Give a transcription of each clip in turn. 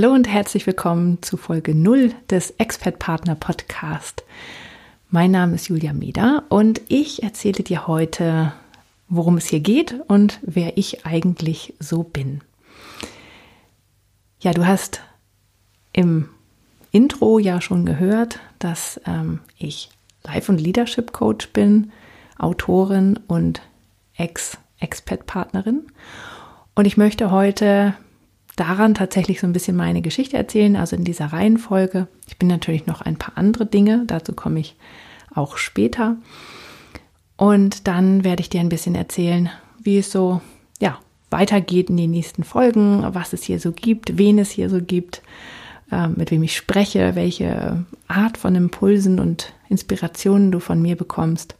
Hallo und herzlich willkommen zu Folge 0 des Expert Partner Podcast. Mein Name ist Julia Meder und ich erzähle dir heute, worum es hier geht und wer ich eigentlich so bin. Ja, du hast im Intro ja schon gehört, dass ähm, ich Life- und Leadership Coach bin, Autorin und Ex-Expat-Partnerin. Und ich möchte heute daran tatsächlich so ein bisschen meine Geschichte erzählen, also in dieser Reihenfolge. Ich bin natürlich noch ein paar andere Dinge, dazu komme ich auch später. Und dann werde ich dir ein bisschen erzählen, wie es so, ja, weitergeht in den nächsten Folgen, was es hier so gibt, wen es hier so gibt, äh, mit wem ich spreche, welche Art von Impulsen und Inspirationen du von mir bekommst.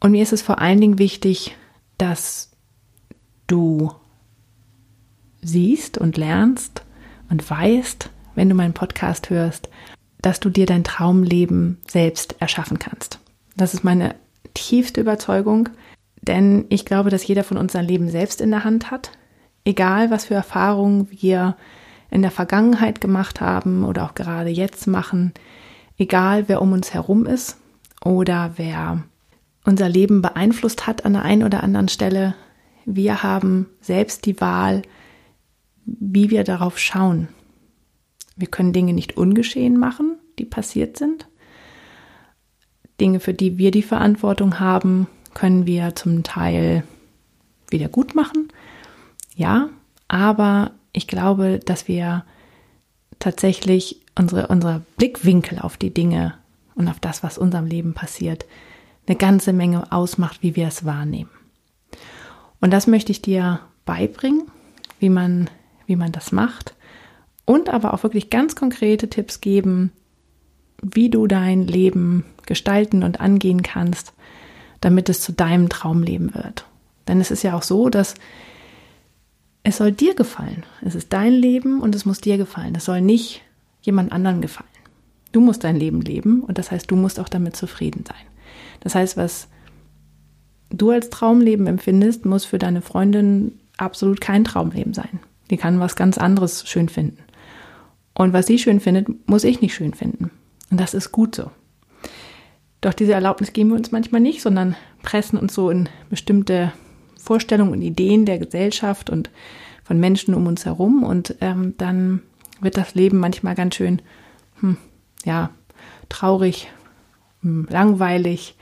Und mir ist es vor allen Dingen wichtig, dass du siehst und lernst und weißt, wenn du meinen Podcast hörst, dass du dir dein Traumleben selbst erschaffen kannst. Das ist meine tiefste Überzeugung, denn ich glaube, dass jeder von uns sein Leben selbst in der Hand hat. Egal, was für Erfahrungen wir in der Vergangenheit gemacht haben oder auch gerade jetzt machen, egal wer um uns herum ist oder wer unser Leben beeinflusst hat an der einen oder anderen Stelle, wir haben selbst die Wahl, wie wir darauf schauen. Wir können Dinge nicht ungeschehen machen, die passiert sind. Dinge, für die wir die Verantwortung haben, können wir zum Teil wieder gut machen. Ja, aber ich glaube, dass wir tatsächlich unsere, unser Blickwinkel auf die Dinge und auf das, was unserem Leben passiert, eine ganze Menge ausmacht, wie wir es wahrnehmen. Und das möchte ich dir beibringen, wie man wie man das macht und aber auch wirklich ganz konkrete Tipps geben, wie du dein Leben gestalten und angehen kannst, damit es zu deinem Traumleben wird. Denn es ist ja auch so, dass es soll dir gefallen. Es ist dein Leben und es muss dir gefallen. Es soll nicht jemand anderen gefallen. Du musst dein Leben leben und das heißt, du musst auch damit zufrieden sein. Das heißt, was du als Traumleben empfindest, muss für deine Freundin absolut kein Traumleben sein. Die kann was ganz anderes schön finden. Und was sie schön findet, muss ich nicht schön finden. Und das ist gut so. Doch diese Erlaubnis geben wir uns manchmal nicht, sondern pressen uns so in bestimmte Vorstellungen und Ideen der Gesellschaft und von Menschen um uns herum. Und ähm, dann wird das Leben manchmal ganz schön, hm, ja, traurig, hm, langweilig,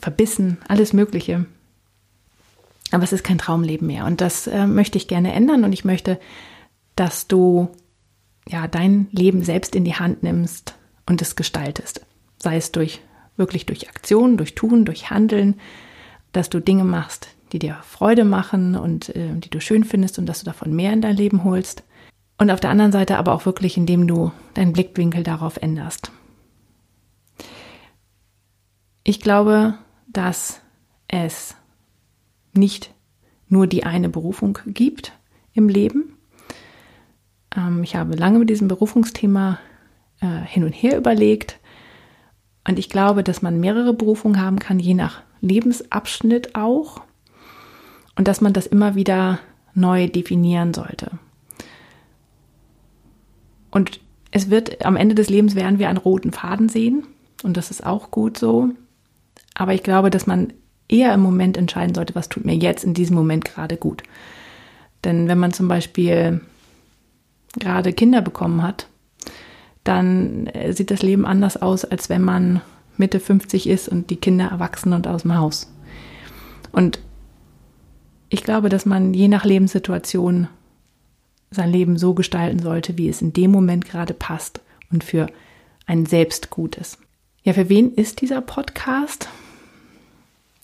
verbissen, alles Mögliche. Aber es ist kein Traumleben mehr. Und das äh, möchte ich gerne ändern. Und ich möchte, dass du ja dein Leben selbst in die Hand nimmst und es gestaltest. Sei es durch wirklich durch Aktionen, durch Tun, durch Handeln, dass du Dinge machst, die dir Freude machen und äh, die du schön findest und dass du davon mehr in dein Leben holst. Und auf der anderen Seite aber auch wirklich, indem du deinen Blickwinkel darauf änderst. Ich glaube, dass es nicht nur die eine Berufung gibt im Leben. Ähm, ich habe lange mit diesem Berufungsthema äh, hin und her überlegt und ich glaube, dass man mehrere Berufungen haben kann, je nach Lebensabschnitt auch und dass man das immer wieder neu definieren sollte. Und es wird am Ende des Lebens werden wir einen roten Faden sehen und das ist auch gut so. Aber ich glaube, dass man eher im Moment entscheiden sollte, was tut mir jetzt in diesem Moment gerade gut. Denn wenn man zum Beispiel gerade Kinder bekommen hat, dann äh, sieht das Leben anders aus, als wenn man Mitte 50 ist und die Kinder erwachsen und aus dem Haus. Und ich glaube, dass man je nach Lebenssituation sein Leben so gestalten sollte, wie es in dem Moment gerade passt und für ein selbst gut. Ja, für wen ist dieser Podcast?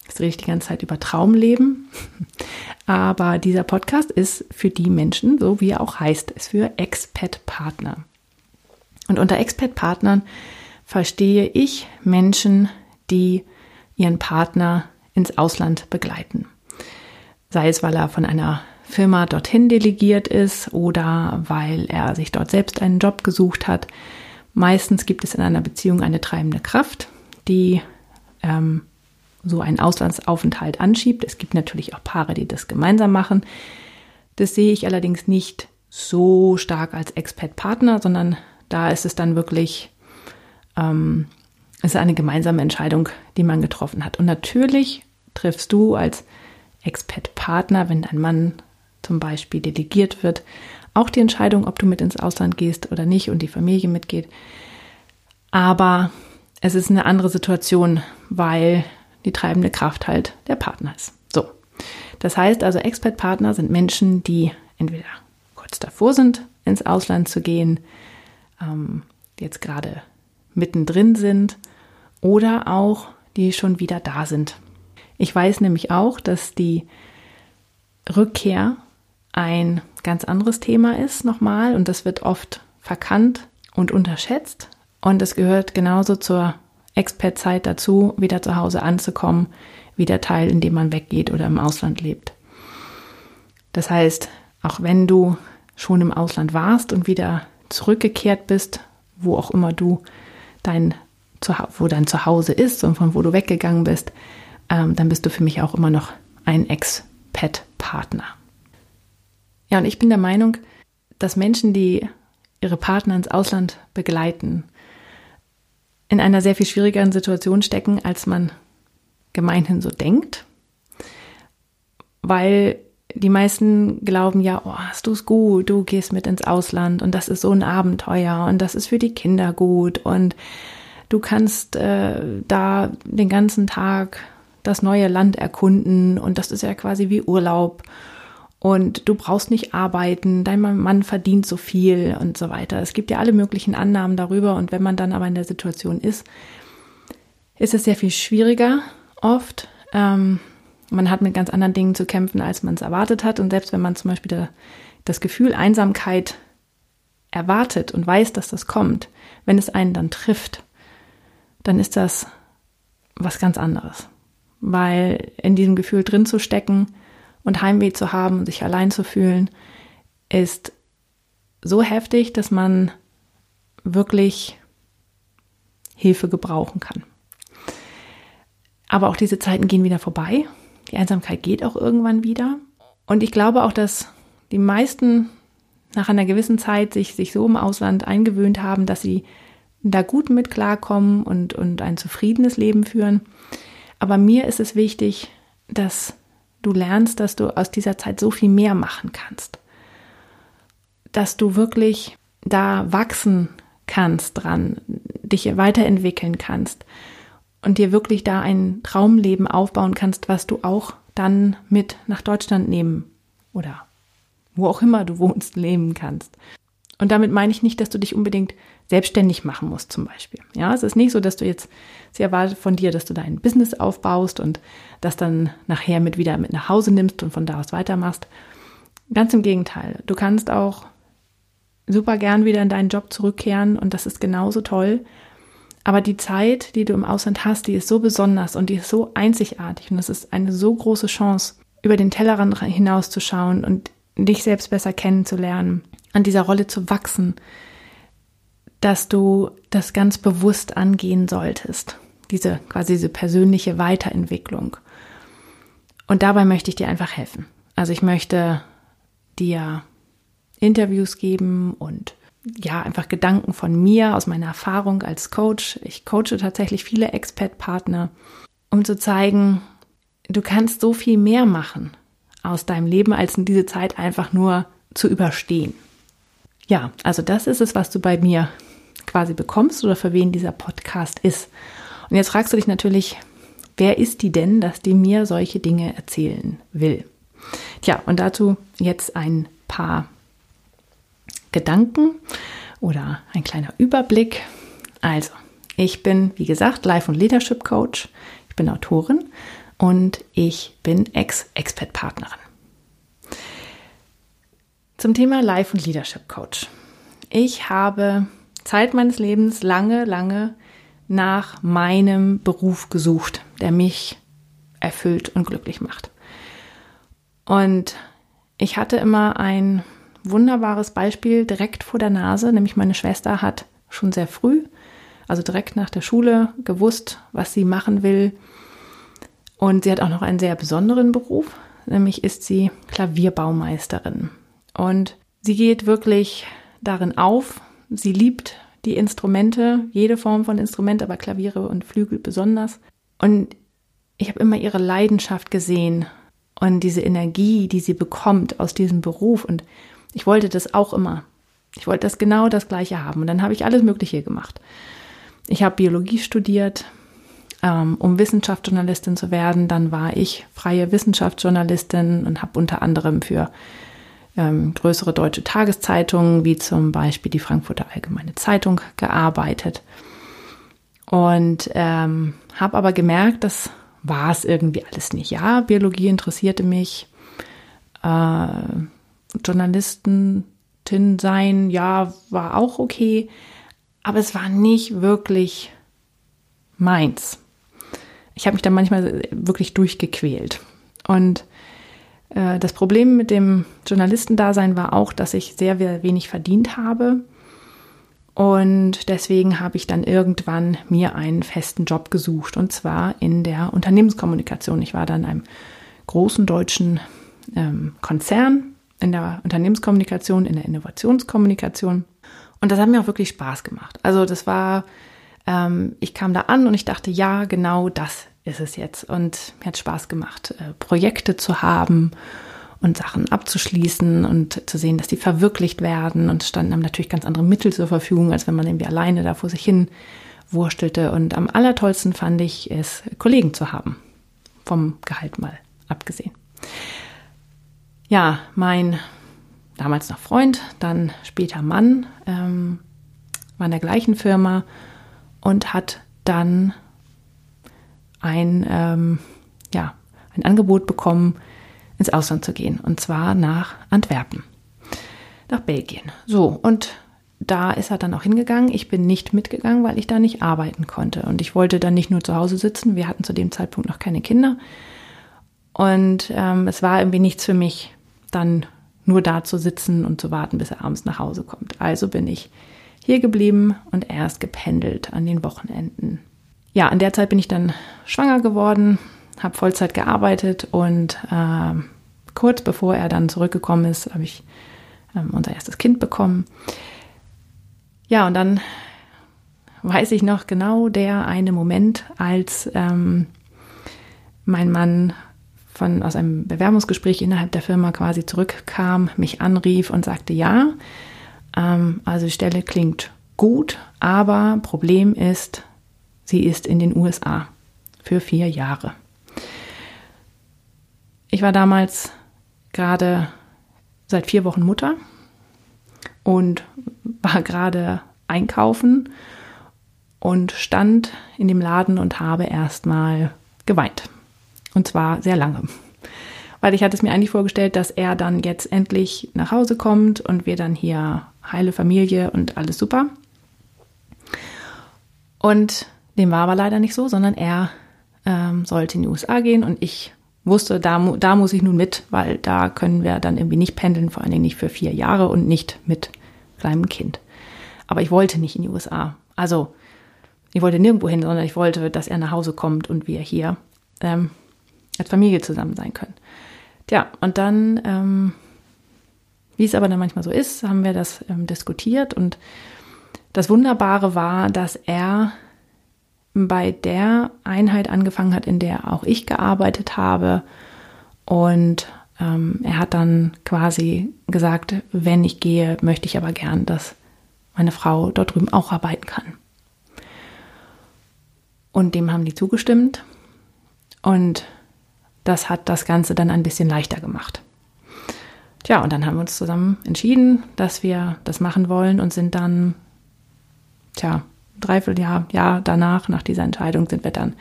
Jetzt rede ich die ganze Zeit über Traumleben. Aber dieser Podcast ist für die Menschen, so wie er auch heißt, ist für Expat-Partner. Und unter Expat-Partnern verstehe ich Menschen, die ihren Partner ins Ausland begleiten. Sei es, weil er von einer Firma dorthin delegiert ist oder weil er sich dort selbst einen Job gesucht hat. Meistens gibt es in einer Beziehung eine treibende Kraft, die ähm, so einen Auslandsaufenthalt anschiebt. Es gibt natürlich auch Paare, die das gemeinsam machen. Das sehe ich allerdings nicht so stark als Expat-Partner, sondern da ist es dann wirklich ähm, ist eine gemeinsame Entscheidung, die man getroffen hat. Und natürlich triffst du als Expat-Partner, wenn dein Mann zum Beispiel delegiert wird, auch die Entscheidung, ob du mit ins Ausland gehst oder nicht und die Familie mitgeht. Aber es ist eine andere Situation, weil die treibende Kraft halt der Partner ist. So. Das heißt also, Expat-Partner sind Menschen, die entweder kurz davor sind, ins Ausland zu gehen, ähm, jetzt gerade mittendrin sind oder auch die schon wieder da sind. Ich weiß nämlich auch, dass die Rückkehr ein ganz anderes Thema ist nochmal und das wird oft verkannt und unterschätzt und es gehört genauso zur Expert-Zeit dazu, wieder zu Hause anzukommen, wie der Teil, in dem man weggeht oder im Ausland lebt. Das heißt, auch wenn du schon im Ausland warst und wieder zurückgekehrt bist, wo auch immer du dein, wo dein Zuhause ist und von wo du weggegangen bist, ähm, dann bist du für mich auch immer noch ein Ex-Pet-Partner. Ja, und ich bin der Meinung, dass Menschen, die ihre Partner ins Ausland begleiten, in einer sehr viel schwierigeren Situation stecken, als man gemeinhin so denkt. Weil die meisten glauben ja, oh, hast du es gut, du gehst mit ins Ausland und das ist so ein Abenteuer und das ist für die Kinder gut und du kannst äh, da den ganzen Tag das neue Land erkunden und das ist ja quasi wie Urlaub und du brauchst nicht arbeiten, dein Mann verdient so viel und so weiter. Es gibt ja alle möglichen Annahmen darüber und wenn man dann aber in der Situation ist, ist es sehr viel schwieriger oft. Ähm, man hat mit ganz anderen Dingen zu kämpfen, als man es erwartet hat und selbst wenn man zum Beispiel da, das Gefühl Einsamkeit erwartet und weiß, dass das kommt, wenn es einen dann trifft, dann ist das was ganz anderes. Weil in diesem Gefühl drin zu stecken, und Heimweh zu haben und sich allein zu fühlen, ist so heftig, dass man wirklich Hilfe gebrauchen kann. Aber auch diese Zeiten gehen wieder vorbei. Die Einsamkeit geht auch irgendwann wieder. Und ich glaube auch, dass die meisten nach einer gewissen Zeit sich, sich so im Ausland eingewöhnt haben, dass sie da gut mit klarkommen und, und ein zufriedenes Leben führen. Aber mir ist es wichtig, dass du lernst, dass du aus dieser Zeit so viel mehr machen kannst. Dass du wirklich da wachsen kannst dran, dich weiterentwickeln kannst und dir wirklich da ein Traumleben aufbauen kannst, was du auch dann mit nach Deutschland nehmen oder wo auch immer du wohnst, leben kannst. Und damit meine ich nicht, dass du dich unbedingt selbstständig machen musst, zum Beispiel. Ja, es ist nicht so, dass du jetzt, sie erwartet von dir, dass du dein Business aufbaust und das dann nachher mit wieder mit nach Hause nimmst und von da aus weitermachst. Ganz im Gegenteil. Du kannst auch super gern wieder in deinen Job zurückkehren und das ist genauso toll. Aber die Zeit, die du im Ausland hast, die ist so besonders und die ist so einzigartig und es ist eine so große Chance, über den Tellerrand hinauszuschauen und dich selbst besser kennenzulernen, an dieser Rolle zu wachsen, dass du das ganz bewusst angehen solltest. Diese quasi diese persönliche Weiterentwicklung. Und dabei möchte ich dir einfach helfen. Also ich möchte dir Interviews geben und ja, einfach Gedanken von mir aus meiner Erfahrung als Coach. Ich coache tatsächlich viele Expert-Partner, um zu zeigen, du kannst so viel mehr machen aus deinem Leben, als in diese Zeit einfach nur zu überstehen. Ja, also das ist es, was du bei mir quasi bekommst oder für wen dieser Podcast ist. Und jetzt fragst du dich natürlich, wer ist die denn, dass die mir solche Dinge erzählen will? Tja, und dazu jetzt ein paar Gedanken oder ein kleiner Überblick. Also, ich bin, wie gesagt, Life- und Leadership Coach. Ich bin Autorin und ich bin Ex-Expert-Partnerin. zum Thema Life und Leadership Coach. Ich habe Zeit meines Lebens lange, lange nach meinem Beruf gesucht, der mich erfüllt und glücklich macht. Und ich hatte immer ein wunderbares Beispiel direkt vor der Nase, nämlich meine Schwester hat schon sehr früh, also direkt nach der Schule, gewusst, was sie machen will. Und sie hat auch noch einen sehr besonderen Beruf, nämlich ist sie Klavierbaumeisterin. Und sie geht wirklich darin auf. Sie liebt die Instrumente, jede Form von Instrument, aber Klaviere und Flügel besonders. Und ich habe immer ihre Leidenschaft gesehen und diese Energie, die sie bekommt aus diesem Beruf. Und ich wollte das auch immer. Ich wollte das genau das Gleiche haben. Und dann habe ich alles Mögliche gemacht. Ich habe Biologie studiert, um Wissenschaftsjournalistin zu werden. Dann war ich freie Wissenschaftsjournalistin und habe unter anderem für ähm, größere deutsche Tageszeitungen, wie zum Beispiel die Frankfurter Allgemeine Zeitung, gearbeitet. Und ähm, habe aber gemerkt, das war es irgendwie alles nicht. Ja, Biologie interessierte mich. Äh, Journalistin sein, ja, war auch okay. Aber es war nicht wirklich meins. Ich habe mich da manchmal wirklich durchgequält. Und äh, das Problem mit dem Journalistendasein war auch, dass ich sehr, sehr wenig verdient habe. Und deswegen habe ich dann irgendwann mir einen festen Job gesucht, und zwar in der Unternehmenskommunikation. Ich war dann in einem großen deutschen ähm, Konzern in der Unternehmenskommunikation, in der Innovationskommunikation. Und das hat mir auch wirklich Spaß gemacht. Also das war, ähm, ich kam da an und ich dachte, ja, genau das ist es jetzt. Und mir hat Spaß gemacht, äh, Projekte zu haben und Sachen abzuschließen und zu sehen, dass die verwirklicht werden. Und es standen einem natürlich ganz andere Mittel zur Verfügung, als wenn man irgendwie alleine da vor sich hin wurstelte. Und am allertollsten fand ich es, Kollegen zu haben. Vom Gehalt mal abgesehen. Ja, mein damals noch Freund, dann später Mann, ähm, war in der gleichen Firma und hat dann ein, ähm, ja, ein Angebot bekommen, ins Ausland zu gehen. Und zwar nach Antwerpen, nach Belgien. So, und da ist er dann auch hingegangen. Ich bin nicht mitgegangen, weil ich da nicht arbeiten konnte. Und ich wollte dann nicht nur zu Hause sitzen. Wir hatten zu dem Zeitpunkt noch keine Kinder. Und ähm, es war irgendwie nichts für mich, dann nur da zu sitzen und zu warten, bis er abends nach Hause kommt. Also bin ich hier geblieben und erst gependelt an den Wochenenden ja, in der Zeit bin ich dann schwanger geworden, habe Vollzeit gearbeitet und äh, kurz bevor er dann zurückgekommen ist, habe ich ähm, unser erstes Kind bekommen. Ja, und dann weiß ich noch genau der eine Moment, als ähm, mein Mann von, aus einem Bewerbungsgespräch innerhalb der Firma quasi zurückkam, mich anrief und sagte, ja, ähm, also die Stelle klingt gut, aber Problem ist, Sie ist in den USA für vier Jahre. Ich war damals gerade seit vier Wochen Mutter und war gerade einkaufen und stand in dem Laden und habe erstmal geweint. Und zwar sehr lange. Weil ich hatte es mir eigentlich vorgestellt, dass er dann jetzt endlich nach Hause kommt und wir dann hier heile Familie und alles super. Und dem war aber leider nicht so, sondern er ähm, sollte in die USA gehen und ich wusste, da, da muss ich nun mit, weil da können wir dann irgendwie nicht pendeln, vor allen Dingen nicht für vier Jahre und nicht mit kleinem Kind. Aber ich wollte nicht in die USA. Also ich wollte nirgendwo hin, sondern ich wollte, dass er nach Hause kommt und wir hier ähm, als Familie zusammen sein können. Tja, und dann, ähm, wie es aber dann manchmal so ist, haben wir das ähm, diskutiert und das Wunderbare war, dass er bei der Einheit angefangen hat, in der auch ich gearbeitet habe. Und ähm, er hat dann quasi gesagt, wenn ich gehe, möchte ich aber gern, dass meine Frau dort drüben auch arbeiten kann. Und dem haben die zugestimmt. Und das hat das Ganze dann ein bisschen leichter gemacht. Tja, und dann haben wir uns zusammen entschieden, dass wir das machen wollen und sind dann, tja, Dreivierteljahr Jahr danach, nach dieser Entscheidung, sind wir dann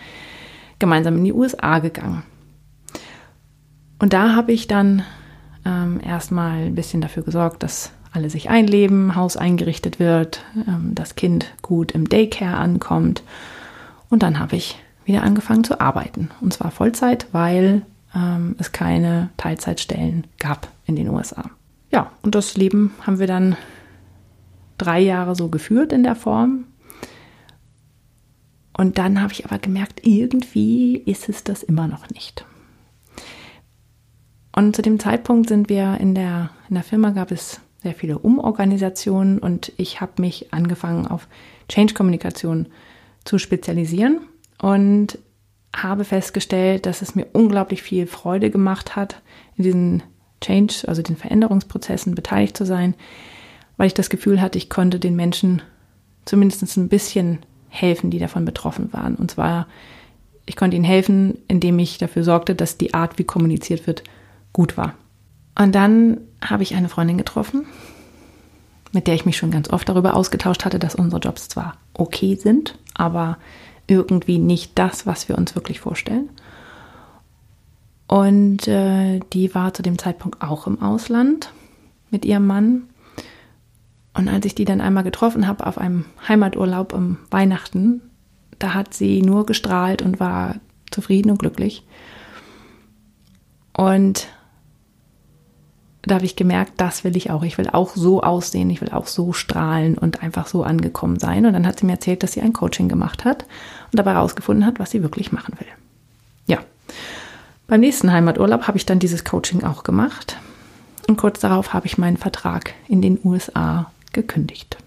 gemeinsam in die USA gegangen. Und da habe ich dann ähm, erstmal ein bisschen dafür gesorgt, dass alle sich einleben, Haus eingerichtet wird, ähm, das Kind gut im Daycare ankommt. Und dann habe ich wieder angefangen zu arbeiten. Und zwar Vollzeit, weil ähm, es keine Teilzeitstellen gab in den USA. Ja, und das Leben haben wir dann drei Jahre so geführt in der Form. Und dann habe ich aber gemerkt, irgendwie ist es das immer noch nicht. Und zu dem Zeitpunkt sind wir in der, in der Firma gab es sehr viele Umorganisationen und ich habe mich angefangen auf Change-Kommunikation zu spezialisieren und habe festgestellt, dass es mir unglaublich viel Freude gemacht hat, in diesen Change, also den Veränderungsprozessen beteiligt zu sein, weil ich das Gefühl hatte, ich konnte den Menschen zumindest ein bisschen helfen, die davon betroffen waren. Und zwar, ich konnte ihnen helfen, indem ich dafür sorgte, dass die Art, wie kommuniziert wird, gut war. Und dann habe ich eine Freundin getroffen, mit der ich mich schon ganz oft darüber ausgetauscht hatte, dass unsere Jobs zwar okay sind, aber irgendwie nicht das, was wir uns wirklich vorstellen. Und äh, die war zu dem Zeitpunkt auch im Ausland mit ihrem Mann. Und als ich die dann einmal getroffen habe auf einem Heimaturlaub um Weihnachten, da hat sie nur gestrahlt und war zufrieden und glücklich. Und da habe ich gemerkt, das will ich auch. Ich will auch so aussehen, ich will auch so strahlen und einfach so angekommen sein. Und dann hat sie mir erzählt, dass sie ein Coaching gemacht hat und dabei herausgefunden hat, was sie wirklich machen will. Ja. Beim nächsten Heimaturlaub habe ich dann dieses Coaching auch gemacht. Und kurz darauf habe ich meinen Vertrag in den USA gekündigt.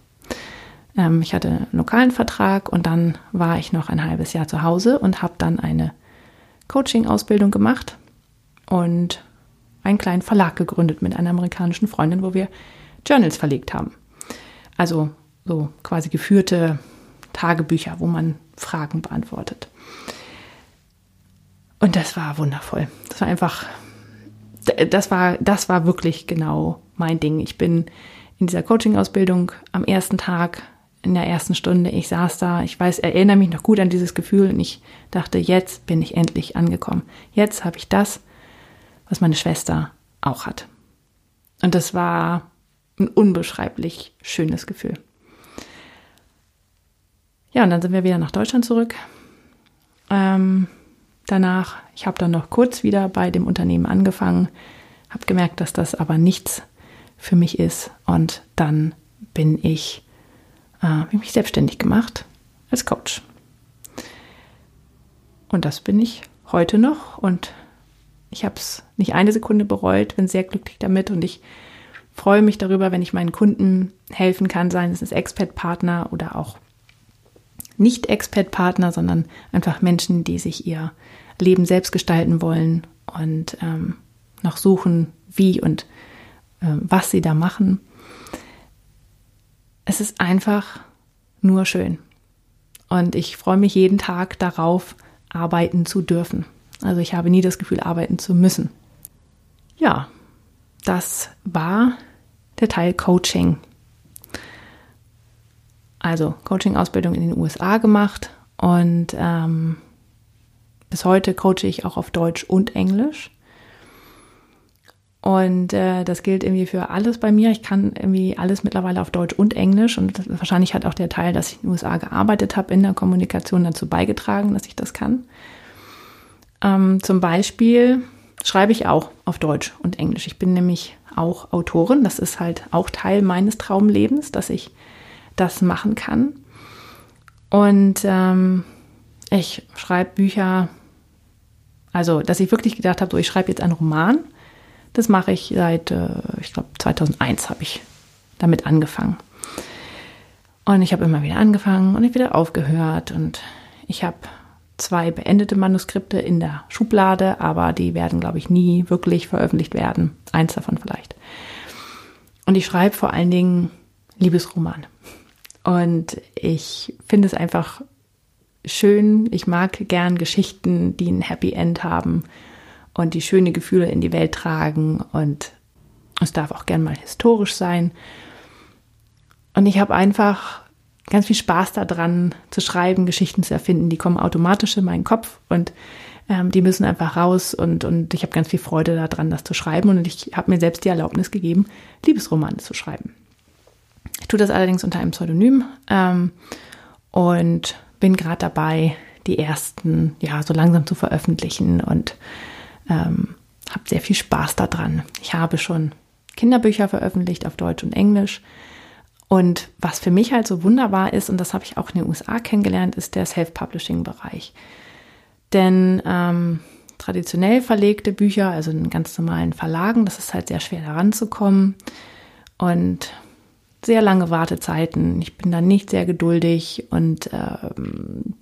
Ähm, ich hatte einen lokalen Vertrag und dann war ich noch ein halbes Jahr zu Hause und habe dann eine Coaching-Ausbildung gemacht und einen kleinen Verlag gegründet mit einer amerikanischen Freundin, wo wir Journals verlegt haben. Also so quasi geführte Tagebücher, wo man Fragen beantwortet. Und das war wundervoll. Das war einfach, das war, das war wirklich genau mein Ding. Ich bin in dieser Coaching-Ausbildung am ersten Tag, in der ersten Stunde, ich saß da, ich weiß, erinnere mich noch gut an dieses Gefühl und ich dachte, jetzt bin ich endlich angekommen. Jetzt habe ich das, was meine Schwester auch hat. Und das war ein unbeschreiblich schönes Gefühl. Ja, und dann sind wir wieder nach Deutschland zurück. Ähm, danach, ich habe dann noch kurz wieder bei dem Unternehmen angefangen, habe gemerkt, dass das aber nichts für mich ist. Und dann bin ich, äh, mich selbstständig gemacht als Coach. Und das bin ich heute noch und ich habe es nicht eine Sekunde bereut, bin sehr glücklich damit und ich freue mich darüber, wenn ich meinen Kunden helfen kann, seien es Expert-Partner oder auch nicht Expert-Partner, sondern einfach Menschen, die sich ihr Leben selbst gestalten wollen und ähm, noch suchen, wie und äh, was sie da machen. Es ist einfach nur schön. Und ich freue mich jeden Tag darauf, arbeiten zu dürfen. Also ich habe nie das Gefühl, arbeiten zu müssen. Ja, das war der Teil Coaching. Also Coaching-Ausbildung in den USA gemacht und ähm, bis heute coache ich auch auf Deutsch und Englisch. Und äh, das gilt irgendwie für alles bei mir. Ich kann irgendwie alles mittlerweile auf Deutsch und Englisch. Und wahrscheinlich hat auch der Teil, dass ich in den USA gearbeitet habe, in der Kommunikation dazu beigetragen, dass ich das kann. Ähm, zum Beispiel schreibe ich auch auf Deutsch und Englisch. Ich bin nämlich auch Autorin. Das ist halt auch Teil meines Traumlebens, dass ich das machen kann. Und ähm, ich schreibe Bücher, also dass ich wirklich gedacht habe, so ich schreibe jetzt einen Roman. Das mache ich seit, äh, ich glaube, 2001 habe ich damit angefangen. Und ich habe immer wieder angefangen und ich wieder aufgehört und ich habe zwei beendete Manuskripte in der Schublade, aber die werden, glaube ich, nie wirklich veröffentlicht werden. Eins davon vielleicht. Und ich schreibe vor allen Dingen Liebesromane. Und ich finde es einfach schön. Ich mag gern Geschichten, die ein Happy End haben und die schöne Gefühle in die Welt tragen. Und es darf auch gern mal historisch sein. Und ich habe einfach ganz viel Spaß daran zu schreiben, Geschichten zu erfinden. Die kommen automatisch in meinen Kopf und Ähm, die müssen einfach raus und, und ich habe ganz viel Freude daran, das zu schreiben. Und ich habe mir selbst die Erlaubnis gegeben, Liebesromane zu schreiben. Ich tue das allerdings unter einem Pseudonym ähm, und bin gerade dabei, die ersten ja so langsam zu veröffentlichen und ähm, habe sehr viel Spaß daran. Ich habe schon Kinderbücher veröffentlicht auf Deutsch und Englisch. Und was für mich halt so wunderbar ist, und das habe ich auch in den USA kennengelernt, ist der Self-Publishing-Bereich. Denn ähm, traditionell verlegte Bücher, also in ganz normalen Verlagen, das ist halt sehr schwer heranzukommen. Und sehr lange Wartezeiten. Ich bin da nicht sehr geduldig und ähm,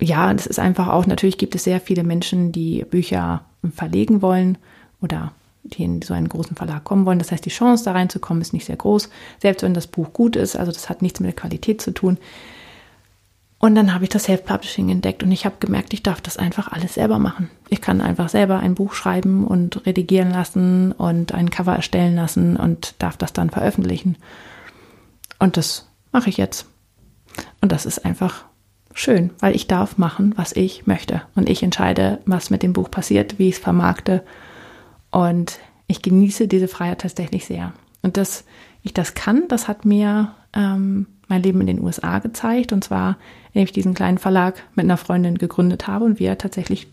ja, das ist einfach auch, natürlich gibt es sehr viele Menschen, die Bücher verlegen wollen oder die in so einen großen Verlag kommen wollen. Das heißt, die Chance da reinzukommen ist nicht sehr groß, selbst wenn das Buch gut ist. Also das hat nichts mit der Qualität zu tun. Und dann habe ich das Self-Publishing entdeckt und ich habe gemerkt, ich darf das einfach alles selber machen. Ich kann einfach selber ein Buch schreiben und redigieren lassen und ein Cover erstellen lassen und darf das dann veröffentlichen. Und das mache ich jetzt. Und das ist einfach schön, weil ich darf machen, was ich möchte. Und ich entscheide, was mit dem Buch passiert, wie ich es vermarkte. Und ich genieße diese Freiheit tatsächlich sehr. Und dass ich das kann, das hat mir ähm, mein Leben in den USA gezeigt. Und zwar, indem ich diesen kleinen Verlag mit einer Freundin gegründet habe und wir tatsächlich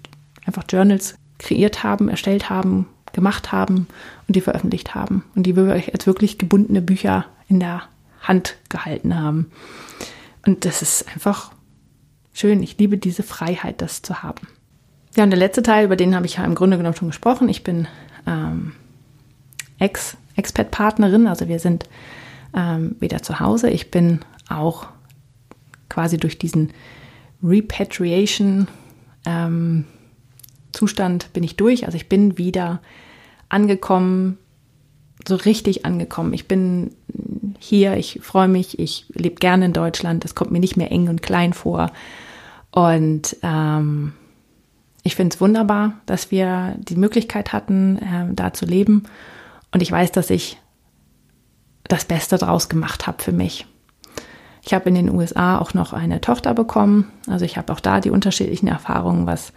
einfach Journals kreiert haben, erstellt haben, gemacht haben und die veröffentlicht haben. Und die wir als wirklich gebundene Bücher in der Hand gehalten haben. Und das ist einfach schön. Ich liebe diese Freiheit, das zu haben. Ja, und der letzte Teil, über den habe ich ja im Grunde genommen schon gesprochen. Ich bin ähm, Ex-Expat-Partnerin, also wir sind ähm, wieder zu Hause. Ich bin auch quasi durch diesen Repatriation ähm, bin ich durch. Also ich bin wieder angekommen, so richtig angekommen. Ich bin hier, ich freue mich, ich lebe gerne in Deutschland. Es kommt mir nicht mehr eng und klein vor. Und ähm, ich finde es wunderbar, dass wir die Möglichkeit hatten, äh, da zu leben. Und ich weiß, dass ich das Beste draus gemacht habe für mich. Ich habe in den USA auch noch eine Tochter bekommen. Also ich habe auch da die unterschiedlichen Erfahrungen, was,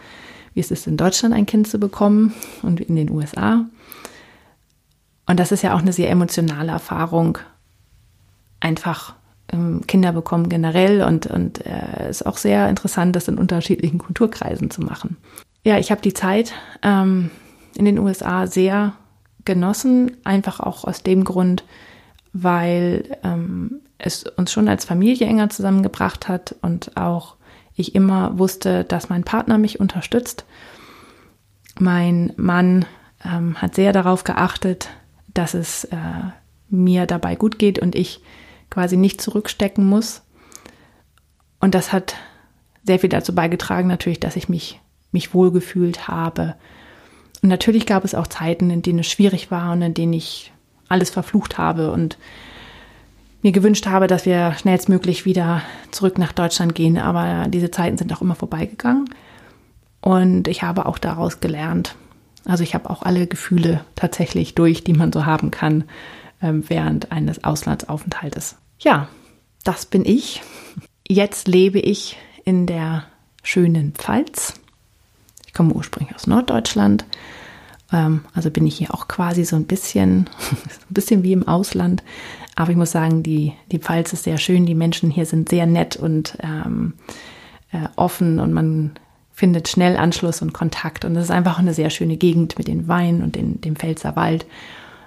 wie es ist, in Deutschland ein Kind zu bekommen und in den USA. Und das ist ja auch eine sehr emotionale Erfahrung, einfach Kinder bekommen generell und und äh, ist auch sehr interessant, das in unterschiedlichen Kulturkreisen zu machen. Ja, ich habe die Zeit ähm, in den USA sehr genossen, einfach auch aus dem Grund, weil ähm, es uns schon als Familie enger zusammengebracht hat und auch ich immer wusste, dass mein Partner mich unterstützt. Mein Mann ähm, hat sehr darauf geachtet, dass es äh, mir dabei gut geht und ich quasi nicht zurückstecken muss. Und das hat sehr viel dazu beigetragen, natürlich, dass ich mich, mich wohlgefühlt habe. Und natürlich gab es auch Zeiten, in denen es schwierig war und in denen ich alles verflucht habe und mir gewünscht habe, dass wir schnellstmöglich wieder zurück nach Deutschland gehen. Aber diese Zeiten sind auch immer vorbeigegangen. Und ich habe auch daraus gelernt. Also ich habe auch alle Gefühle tatsächlich durch, die man so haben kann ähm, während eines Auslandsaufenthaltes. Ja, das bin ich. Jetzt lebe ich in der schönen Pfalz. Ich komme ursprünglich aus Norddeutschland ähm, also bin ich hier auch quasi so ein bisschen, ein bisschen wie im Ausland. Aber ich muss sagen, die, die Pfalz ist sehr schön. Die Menschen hier sind sehr nett und ähm, äh, offen und man findet schnell Anschluss und Kontakt. Und es ist einfach eine sehr schöne Gegend mit den Weinen und den, dem Pfälzer Wald.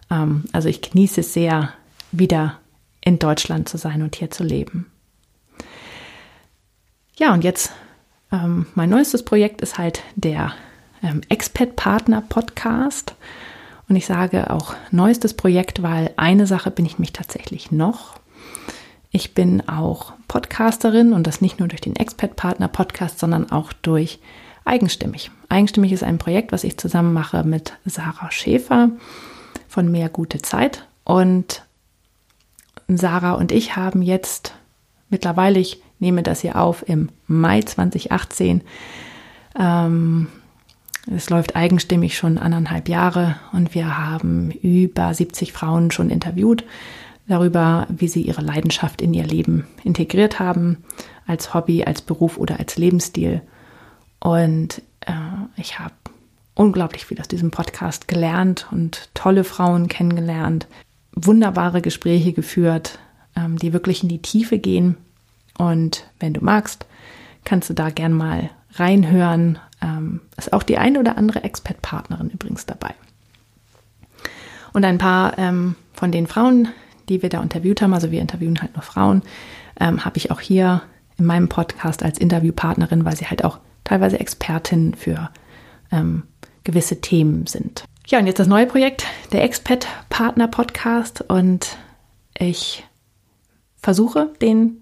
Ähm, also ich genieße es sehr, wieder in Deutschland zu sein und hier zu leben. Ja, und jetzt ähm, mein neuestes Projekt ist halt der ähm, Expat-Partner-Podcast. Und ich sage auch neuestes Projekt, weil eine Sache bin ich mich tatsächlich noch. Ich bin auch Podcasterin und das nicht nur durch den Expat-Partner-Podcast, sondern auch durch Eigenstimmig. Eigenstimmig ist ein Projekt, was ich zusammen mache mit Sarah Schäfer von Mehr Gute Zeit. Und Sarah und ich haben jetzt mittlerweile, ich nehme das hier auf im Mai 2018, ähm, es läuft eigenstimmig schon anderthalb Jahre und wir haben über 70 Frauen schon interviewt darüber, wie sie ihre Leidenschaft in ihr Leben integriert haben, als Hobby, als Beruf oder als Lebensstil. Und äh, ich habe unglaublich viel aus diesem Podcast gelernt und tolle Frauen kennengelernt, wunderbare Gespräche geführt, ähm, die wirklich in die Tiefe gehen. Und wenn du magst, kannst du da gern mal reinhören. Ähm, ist auch die eine oder andere Expert-Partnerin übrigens dabei. Und ein paar ähm, von den Frauen, die wir da interviewt haben, also wir interviewen halt nur Frauen, ähm, habe ich auch hier in meinem Podcast als Interviewpartnerin, weil sie halt auch teilweise Expertin für ähm, gewisse Themen sind. Ja, und jetzt das neue Projekt, der Expat Partner Podcast. Und ich versuche, den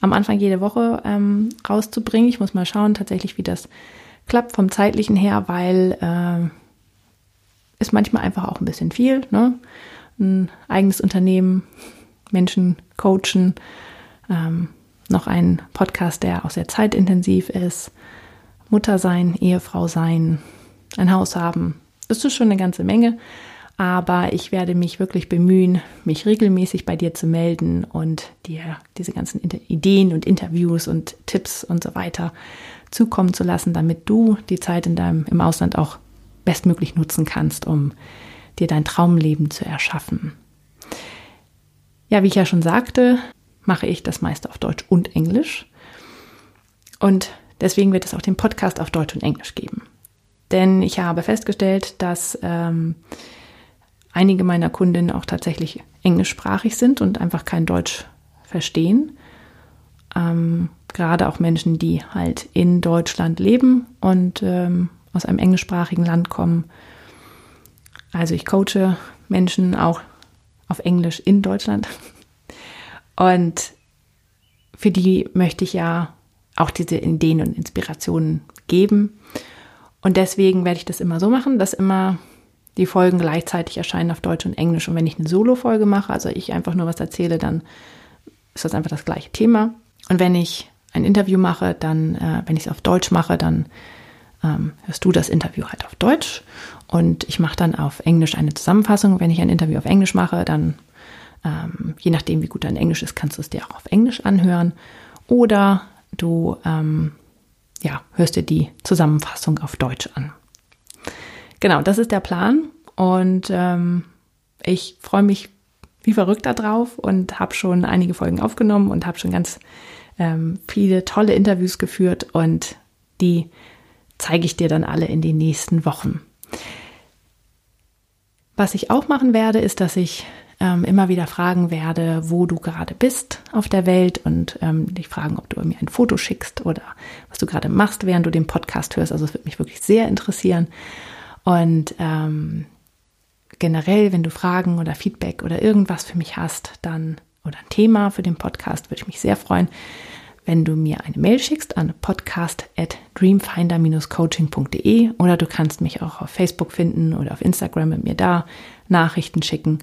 am Anfang jede Woche ähm, rauszubringen. Ich muss mal schauen, tatsächlich, wie das klappt vom zeitlichen her, weil äh, ist manchmal einfach auch ein bisschen viel. Ne? Ein eigenes Unternehmen, Menschen coachen, ähm, noch ein Podcast, der auch sehr zeitintensiv ist, Mutter sein, Ehefrau sein, ein Haus haben. Das ist schon eine ganze Menge. Aber ich werde mich wirklich bemühen, mich regelmäßig bei dir zu melden und dir diese ganzen Ideen und Interviews und Tipps und so weiter zukommen zu lassen, damit du die Zeit in deinem, im Ausland auch bestmöglich nutzen kannst, um dir dein Traumleben zu erschaffen. Ja, wie ich ja schon sagte, mache ich das meiste auf Deutsch und Englisch. Und deswegen wird es auch den Podcast auf Deutsch und Englisch geben. Denn ich habe festgestellt, dass ähm, einige meiner Kundinnen auch tatsächlich englischsprachig sind und einfach kein Deutsch verstehen. Ähm, gerade auch Menschen, die halt in Deutschland leben und ähm, aus einem englischsprachigen Land kommen. Also ich coache Menschen auch auf Englisch in Deutschland. Und für die möchte ich ja auch diese Ideen und Inspirationen geben. Und deswegen werde ich das immer so machen, dass immer die Folgen gleichzeitig erscheinen auf Deutsch und Englisch. Und wenn ich eine Solo-Folge mache, also ich einfach nur was erzähle, dann ist das einfach das gleiche Thema. Und wenn ich ein Interview mache, dann, äh, wenn ich es auf Deutsch mache, dann ähm, hörst du das Interview halt auf Deutsch und ich mache dann auf Englisch eine Zusammenfassung. Wenn ich ein Interview auf Englisch mache, dann ähm, je nachdem, wie gut dein Englisch ist, kannst du es dir auch auf Englisch anhören. Oder du ähm, ja, hörst dir die Zusammenfassung auf Deutsch an. Genau, das ist der Plan. Und ähm, ich freue mich wie verrückt darauf und habe schon einige Folgen aufgenommen und habe schon ganz ähm, viele tolle Interviews geführt und die zeige ich dir dann alle in den nächsten Wochen. Was ich auch machen werde, ist, dass ich ähm, immer wieder fragen werde, wo du gerade bist auf der Welt und ähm, dich fragen, ob du mir ein Foto schickst oder was du gerade machst, während du den Podcast hörst. Also es würde mich wirklich sehr interessieren. Und ähm, generell, wenn du Fragen oder Feedback oder irgendwas für mich hast, dann oder ein Thema für den Podcast, würde ich mich sehr freuen, wenn du mir eine Mail schickst an podcast at dreamfinder-coaching.de oder du kannst mich auch auf Facebook finden oder auf Instagram mit mir da Nachrichten schicken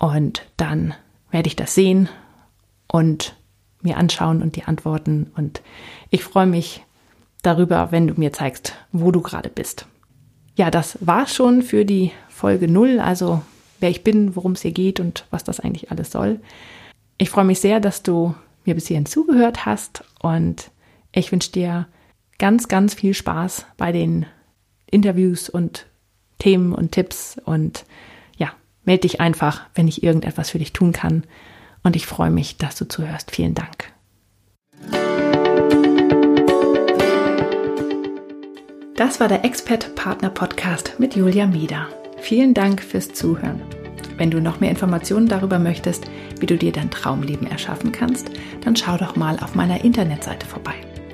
und dann werde ich das sehen und mir anschauen und die antworten. Und ich freue mich darüber, wenn du mir zeigst, wo du gerade bist. Ja, das war schon für die Folge 0, also wer ich bin, worum es hier geht und was das eigentlich alles soll. Ich freue mich sehr, dass du mir bis hierhin zugehört hast und ich wünsche dir ganz, ganz viel Spaß bei den Interviews und Themen und Tipps und Meld dich einfach, wenn ich irgendetwas für dich tun kann. Und ich freue mich, dass du zuhörst. Vielen Dank. Das war der Expert Partner Podcast mit Julia Mieder. Vielen Dank fürs Zuhören. Wenn du noch mehr Informationen darüber möchtest, wie du dir dein Traumleben erschaffen kannst, dann schau doch mal auf meiner Internetseite vorbei.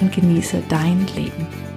und genieße dein Leben.